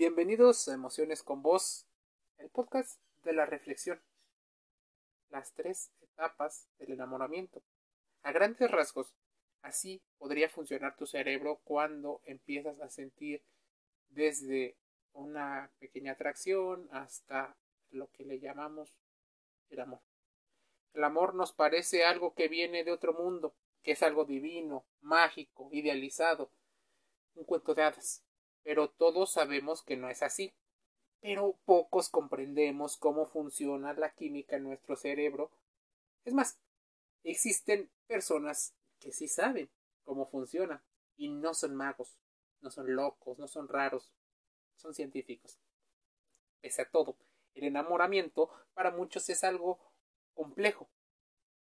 Bienvenidos a Emociones con Voz, el podcast de la reflexión. Las tres etapas del enamoramiento. A grandes rasgos, así podría funcionar tu cerebro cuando empiezas a sentir desde una pequeña atracción hasta lo que le llamamos el amor. El amor nos parece algo que viene de otro mundo, que es algo divino, mágico, idealizado, un cuento de hadas pero todos sabemos que no es así. Pero pocos comprendemos cómo funciona la química en nuestro cerebro. Es más, existen personas que sí saben cómo funciona y no son magos, no son locos, no son raros, son científicos. Pese a todo, el enamoramiento para muchos es algo complejo,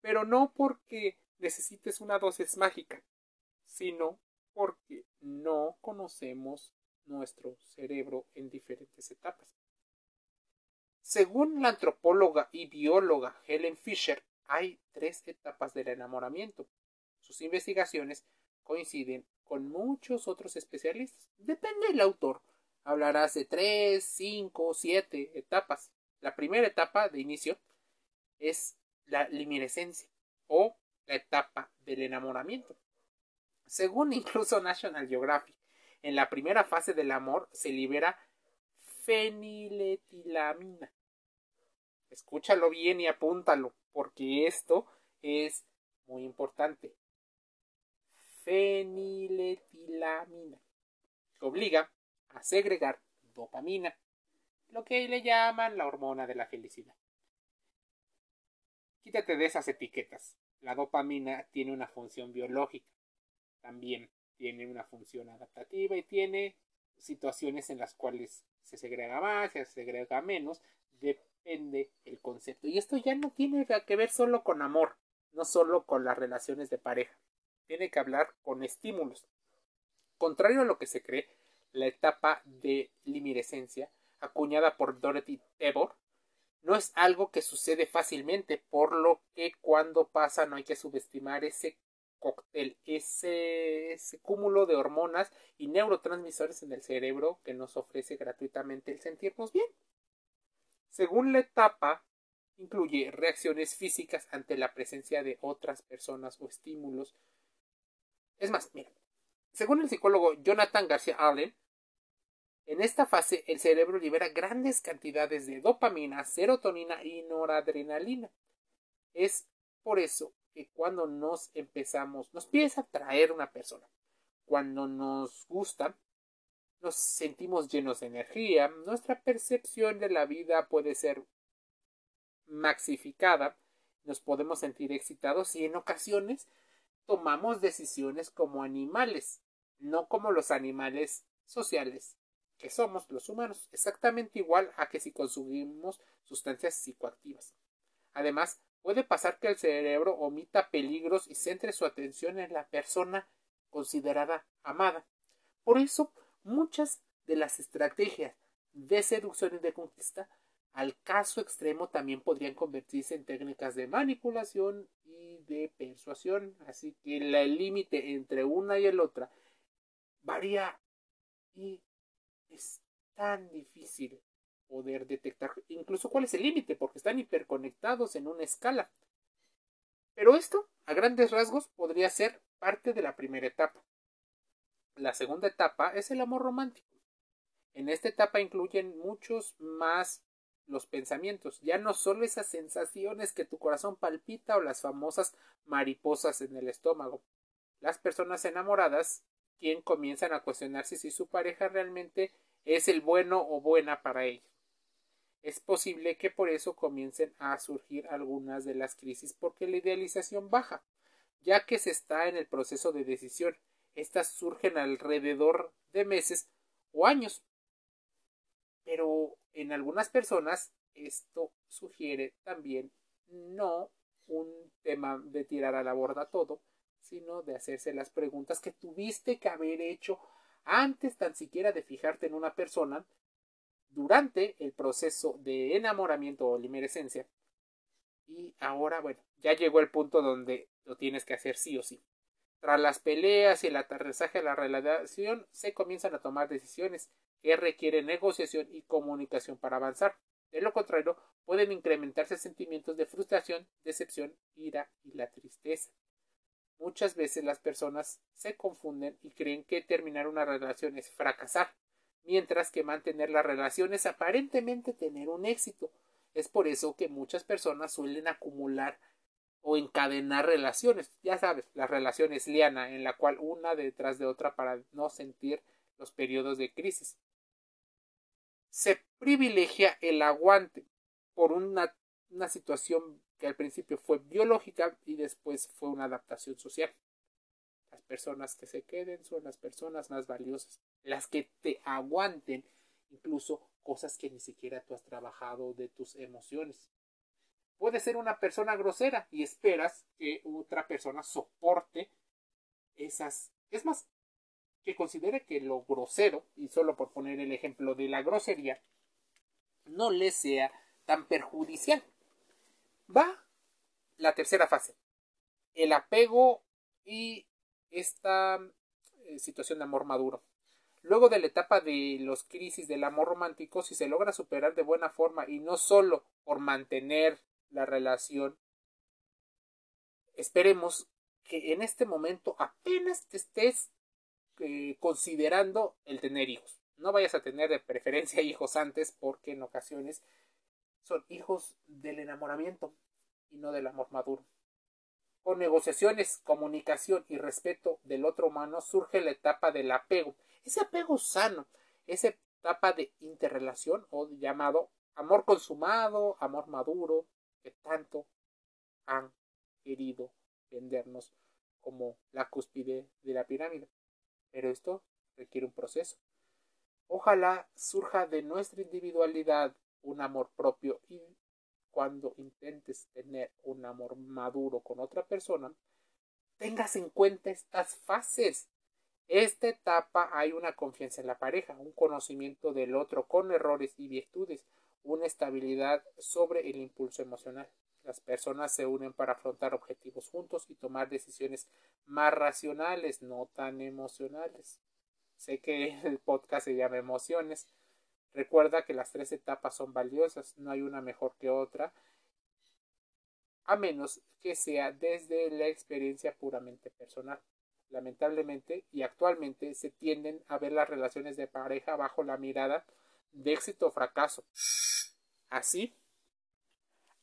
pero no porque necesites una dosis mágica, sino porque no conocemos nuestro cerebro en diferentes etapas. Según la antropóloga y bióloga Helen Fisher, hay tres etapas del enamoramiento. Sus investigaciones coinciden con muchos otros especialistas. Depende del autor. Hablarás de tres, cinco, siete etapas. La primera etapa de inicio es la liminescencia o la etapa del enamoramiento. Según incluso National Geographic, en la primera fase del amor se libera feniletilamina. Escúchalo bien y apúntalo, porque esto es muy importante. Feniletilamina. Que obliga a segregar dopamina, lo que le llaman la hormona de la felicidad. Quítate de esas etiquetas. La dopamina tiene una función biológica. También tiene una función adaptativa y tiene situaciones en las cuales se segrega más, se segrega menos, depende el concepto. Y esto ya no tiene que ver solo con amor, no solo con las relaciones de pareja, tiene que hablar con estímulos. Contrario a lo que se cree, la etapa de limirescencia, acuñada por Dorothy Tebor, no es algo que sucede fácilmente, por lo que cuando pasa no hay que subestimar ese cóctel, ese, cúmulo de hormonas y neurotransmisores en el cerebro que nos ofrece gratuitamente el sentirnos bien. Según la etapa, incluye reacciones físicas ante la presencia de otras personas o estímulos. Es más, mira, según el psicólogo Jonathan García Allen, en esta fase el cerebro libera grandes cantidades de dopamina, serotonina y noradrenalina. Es por eso que cuando nos empezamos, nos empieza a atraer una persona, cuando nos gusta, nos sentimos llenos de energía, nuestra percepción de la vida puede ser maxificada, nos podemos sentir excitados y en ocasiones tomamos decisiones como animales, no como los animales sociales que somos los humanos, exactamente igual a que si consumimos sustancias psicoactivas. Además, Puede pasar que el cerebro omita peligros y centre su atención en la persona considerada amada. Por eso, muchas de las estrategias de seducción y de conquista al caso extremo también podrían convertirse en técnicas de manipulación y de persuasión. Así que el límite entre una y el otra varía y es tan difícil poder detectar incluso cuál es el límite, porque están hiperconectados en una escala. Pero esto, a grandes rasgos, podría ser parte de la primera etapa. La segunda etapa es el amor romántico. En esta etapa incluyen muchos más los pensamientos, ya no solo esas sensaciones que tu corazón palpita o las famosas mariposas en el estómago. Las personas enamoradas, quien comienzan a cuestionarse si su pareja realmente es el bueno o buena para ellos. Es posible que por eso comiencen a surgir algunas de las crisis porque la idealización baja, ya que se está en el proceso de decisión. Estas surgen alrededor de meses o años. Pero en algunas personas esto sugiere también no un tema de tirar a la borda todo, sino de hacerse las preguntas que tuviste que haber hecho antes tan siquiera de fijarte en una persona durante el proceso de enamoramiento o limerescencia. Y ahora, bueno, ya llegó el punto donde lo tienes que hacer sí o sí. Tras las peleas y el aterrizaje de la relación, se comienzan a tomar decisiones que requieren negociación y comunicación para avanzar. De lo contrario, pueden incrementarse sentimientos de frustración, decepción, ira y la tristeza. Muchas veces las personas se confunden y creen que terminar una relación es fracasar, mientras que mantener la relación es aparentemente tener un éxito. Es por eso que muchas personas suelen acumular o encadenar relaciones. Ya sabes, las relaciones liana, en la cual una detrás de otra para no sentir los periodos de crisis. Se privilegia el aguante por una, una situación que al principio fue biológica y después fue una adaptación social. Las personas que se queden son las personas más valiosas, las que te aguanten incluso cosas que ni siquiera tú has trabajado de tus emociones. Puede ser una persona grosera y esperas que otra persona soporte esas. Es más, que considere que lo grosero, y solo por poner el ejemplo de la grosería, no le sea tan perjudicial. Va la tercera fase, el apego y esta eh, situación de amor maduro. Luego de la etapa de los crisis del amor romántico, si se logra superar de buena forma y no solo por mantener la relación, esperemos que en este momento apenas te estés eh, considerando el tener hijos. No vayas a tener de preferencia hijos antes porque en ocasiones son hijos del enamoramiento y no del amor maduro. Con negociaciones, comunicación y respeto del otro humano surge la etapa del apego. Ese apego sano, esa etapa de interrelación o llamado amor consumado, amor maduro, que tanto han querido vendernos como la cúspide de la pirámide. Pero esto requiere un proceso. Ojalá surja de nuestra individualidad un amor propio y cuando intentes tener un amor maduro con otra persona, tengas en cuenta estas fases. Esta etapa hay una confianza en la pareja, un conocimiento del otro con errores y virtudes, una estabilidad sobre el impulso emocional. Las personas se unen para afrontar objetivos juntos y tomar decisiones más racionales, no tan emocionales. Sé que el podcast se llama Emociones, Recuerda que las tres etapas son valiosas, no hay una mejor que otra, a menos que sea desde la experiencia puramente personal. Lamentablemente y actualmente se tienden a ver las relaciones de pareja bajo la mirada de éxito o fracaso. Así,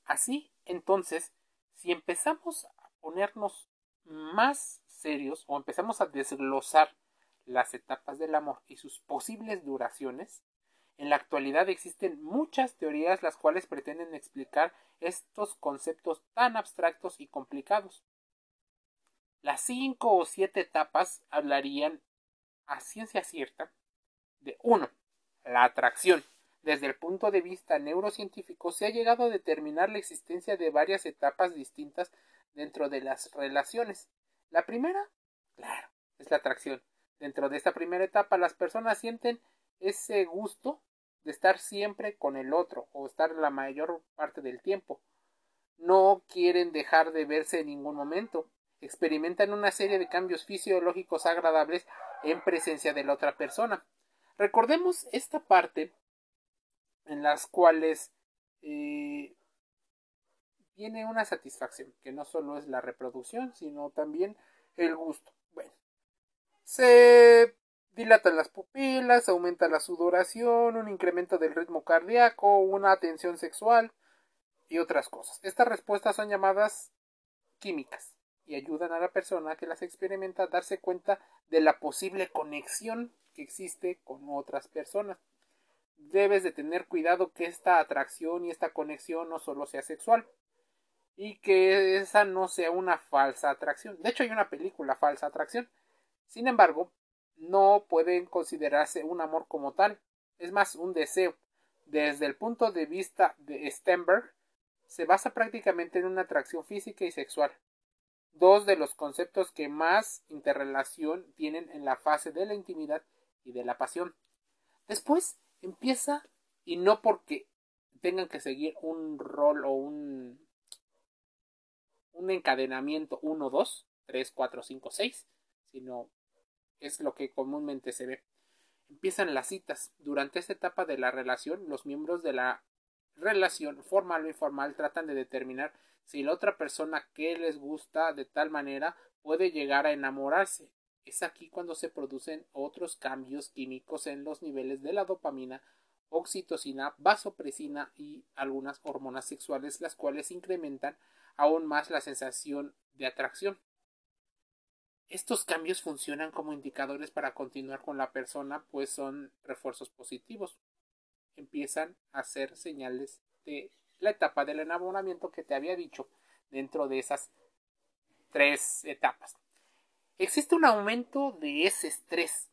así, entonces, si empezamos a ponernos más serios o empezamos a desglosar las etapas del amor y sus posibles duraciones, en la actualidad existen muchas teorías las cuales pretenden explicar estos conceptos tan abstractos y complicados. Las cinco o siete etapas hablarían a ciencia cierta de 1. La atracción. Desde el punto de vista neurocientífico se ha llegado a determinar la existencia de varias etapas distintas dentro de las relaciones. La primera, claro, es la atracción. Dentro de esta primera etapa las personas sienten ese gusto de estar siempre con el otro o estar la mayor parte del tiempo. No quieren dejar de verse en ningún momento. Experimentan una serie de cambios fisiológicos agradables en presencia de la otra persona. Recordemos esta parte en las cuales eh, viene una satisfacción, que no solo es la reproducción, sino también el gusto. Bueno, se dilatan las pupilas, aumenta la sudoración, un incremento del ritmo cardíaco, una tensión sexual y otras cosas. Estas respuestas son llamadas químicas y ayudan a la persona que las experimenta a darse cuenta de la posible conexión que existe con otras personas. Debes de tener cuidado que esta atracción y esta conexión no solo sea sexual y que esa no sea una falsa atracción. De hecho hay una película falsa atracción. Sin embargo, no pueden considerarse un amor como tal, es más un deseo. Desde el punto de vista de Stenberg, se basa prácticamente en una atracción física y sexual, dos de los conceptos que más interrelación tienen en la fase de la intimidad y de la pasión. Después empieza, y no porque tengan que seguir un rol o un, un encadenamiento 1, 2, 3, 4, 5, 6, sino es lo que comúnmente se ve. empiezan las citas. Durante esta etapa de la relación, los miembros de la relación, formal o informal, tratan de determinar si la otra persona que les gusta de tal manera puede llegar a enamorarse. Es aquí cuando se producen otros cambios químicos en los niveles de la dopamina, oxitocina, vasopresina y algunas hormonas sexuales, las cuales incrementan aún más la sensación de atracción. Estos cambios funcionan como indicadores para continuar con la persona, pues son refuerzos positivos. Empiezan a ser señales de la etapa del enamoramiento que te había dicho dentro de esas tres etapas. Existe un aumento de ese estrés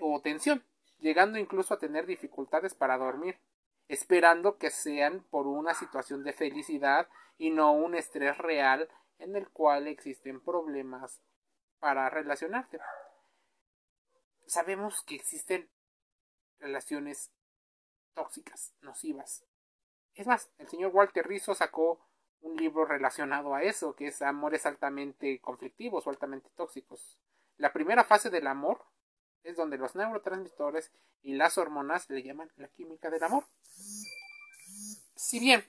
o tensión, llegando incluso a tener dificultades para dormir, esperando que sean por una situación de felicidad y no un estrés real en el cual existen problemas para relacionarte. Sabemos que existen relaciones tóxicas, nocivas. Es más, el señor Walter Rizzo sacó un libro relacionado a eso, que es amores altamente conflictivos o altamente tóxicos. La primera fase del amor es donde los neurotransmisores y las hormonas le llaman la química del amor. Si bien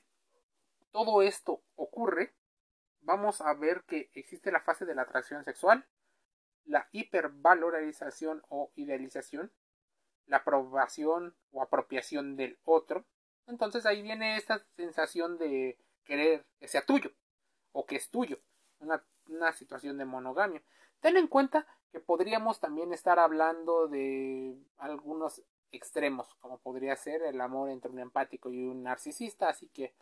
todo esto ocurre, vamos a ver que existe la fase de la atracción sexual, la hipervalorización o idealización, la aprobación o apropiación del otro. Entonces ahí viene esta sensación de querer que sea tuyo o que es tuyo, una, una situación de monogamia. Ten en cuenta que podríamos también estar hablando de algunos extremos, como podría ser el amor entre un empático y un narcisista, así que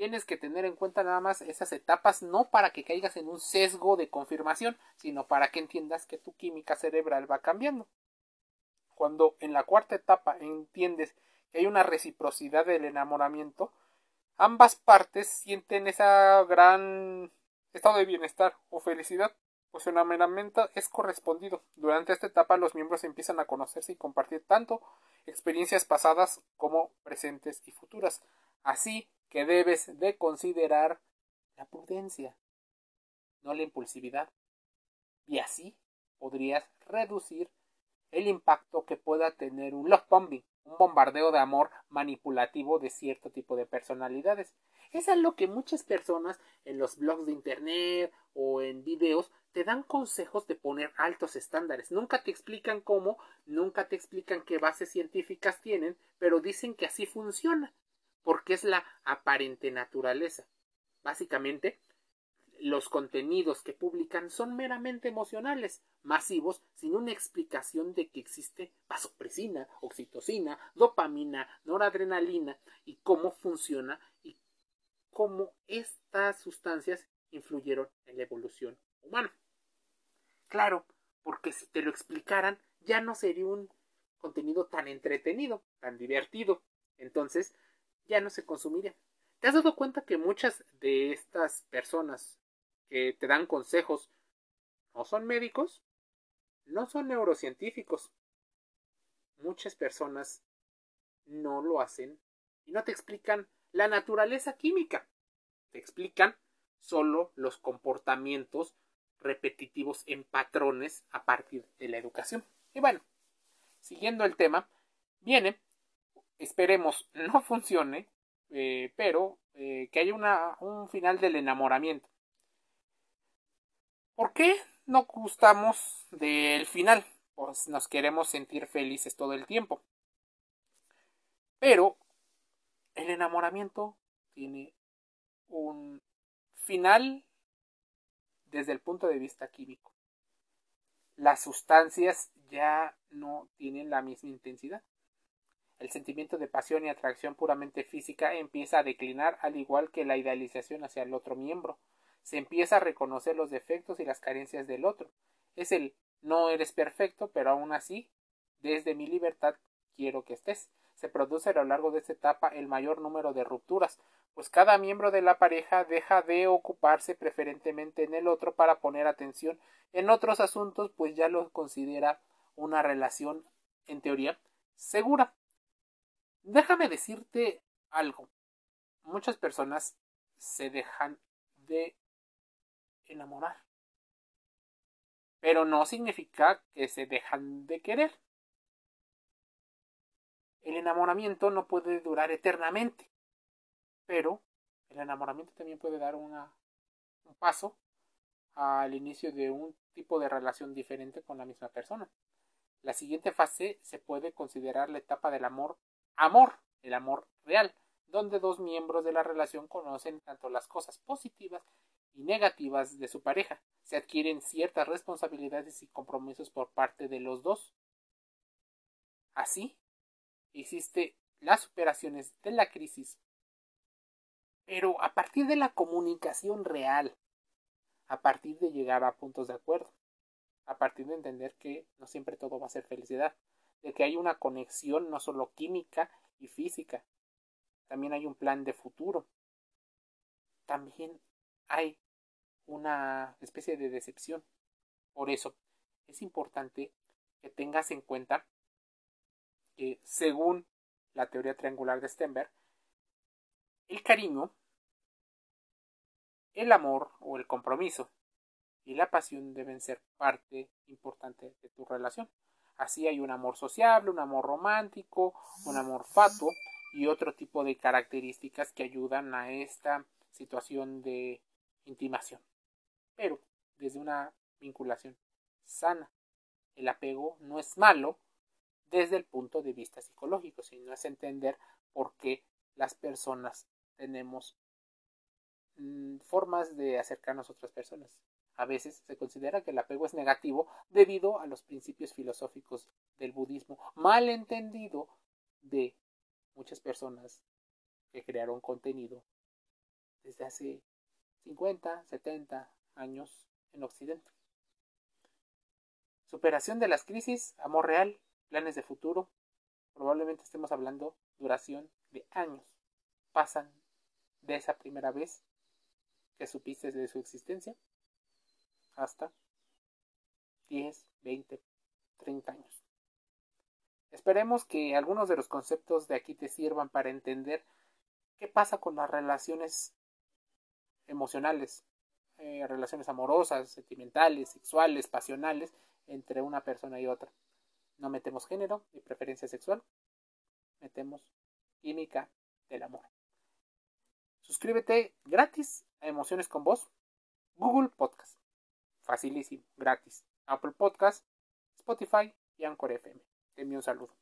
tienes que tener en cuenta nada más esas etapas, no para que caigas en un sesgo de confirmación, sino para que entiendas que tu química cerebral va cambiando. Cuando en la cuarta etapa entiendes que hay una reciprocidad del enamoramiento, ambas partes sienten ese gran estado de bienestar o felicidad, pues el enamoramiento es correspondido. Durante esta etapa los miembros empiezan a conocerse y compartir tanto experiencias pasadas como presentes y futuras. Así que debes de considerar la prudencia, no la impulsividad. Y así podrías reducir el impacto que pueda tener un love bombing, un bombardeo de amor manipulativo de cierto tipo de personalidades. Es algo que muchas personas en los blogs de internet o en videos te dan consejos de poner altos estándares. Nunca te explican cómo, nunca te explican qué bases científicas tienen, pero dicen que así funciona porque es la aparente naturaleza. Básicamente, los contenidos que publican son meramente emocionales, masivos, sin una explicación de que existe vasopresina, oxitocina, dopamina, noradrenalina y cómo funciona y cómo estas sustancias influyeron en la evolución humana. Claro, porque si te lo explicaran, ya no sería un contenido tan entretenido, tan divertido. Entonces, ya no se consumiría. ¿Te has dado cuenta que muchas de estas personas que te dan consejos no son médicos? No son neurocientíficos. Muchas personas no lo hacen y no te explican la naturaleza química. Te explican solo los comportamientos repetitivos en patrones a partir de la educación. Y bueno, siguiendo el tema, viene esperemos no funcione, eh, pero eh, que haya una, un final del enamoramiento. ¿Por qué no gustamos del final? Pues nos queremos sentir felices todo el tiempo. Pero el enamoramiento tiene un final desde el punto de vista químico. Las sustancias ya no tienen la misma intensidad el sentimiento de pasión y atracción puramente física empieza a declinar al igual que la idealización hacia el otro miembro. Se empieza a reconocer los defectos y las carencias del otro. Es el no eres perfecto, pero aún así, desde mi libertad quiero que estés. Se produce a lo largo de esta etapa el mayor número de rupturas, pues cada miembro de la pareja deja de ocuparse preferentemente en el otro para poner atención en otros asuntos, pues ya lo considera una relación, en teoría, segura. Déjame decirte algo. Muchas personas se dejan de enamorar. Pero no significa que se dejan de querer. El enamoramiento no puede durar eternamente, pero el enamoramiento también puede dar una, un paso al inicio de un tipo de relación diferente con la misma persona. La siguiente fase se puede considerar la etapa del amor amor, el amor real, donde dos miembros de la relación conocen tanto las cosas positivas y negativas de su pareja. Se adquieren ciertas responsabilidades y compromisos por parte de los dos. Así, existe las superaciones de la crisis, pero a partir de la comunicación real, a partir de llegar a puntos de acuerdo, a partir de entender que no siempre todo va a ser felicidad, de que hay una conexión no solo química y física, también hay un plan de futuro, también hay una especie de decepción. Por eso es importante que tengas en cuenta que según la teoría triangular de Stenberg, el cariño, el amor o el compromiso y la pasión deben ser parte importante de tu relación. Así hay un amor sociable, un amor romántico, un amor fatuo y otro tipo de características que ayudan a esta situación de intimación. Pero desde una vinculación sana. El apego no es malo desde el punto de vista psicológico, sino es entender por qué las personas tenemos formas de acercarnos a otras personas. A veces se considera que el apego es negativo debido a los principios filosóficos del budismo, mal entendido de muchas personas que crearon contenido desde hace 50, 70 años en Occidente. Superación de las crisis, amor real, planes de futuro. Probablemente estemos hablando duración de años. Pasan de esa primera vez que supiste de su existencia hasta 10, 20, 30 años. Esperemos que algunos de los conceptos de aquí te sirvan para entender qué pasa con las relaciones emocionales, eh, relaciones amorosas, sentimentales, sexuales, pasionales entre una persona y otra. No metemos género ni preferencia sexual, metemos química del amor. Suscríbete gratis Emociones con Voz, Google Podcast facilísimo, gratis. Apple Podcast, Spotify y Anchor FM. Te envío un saludo.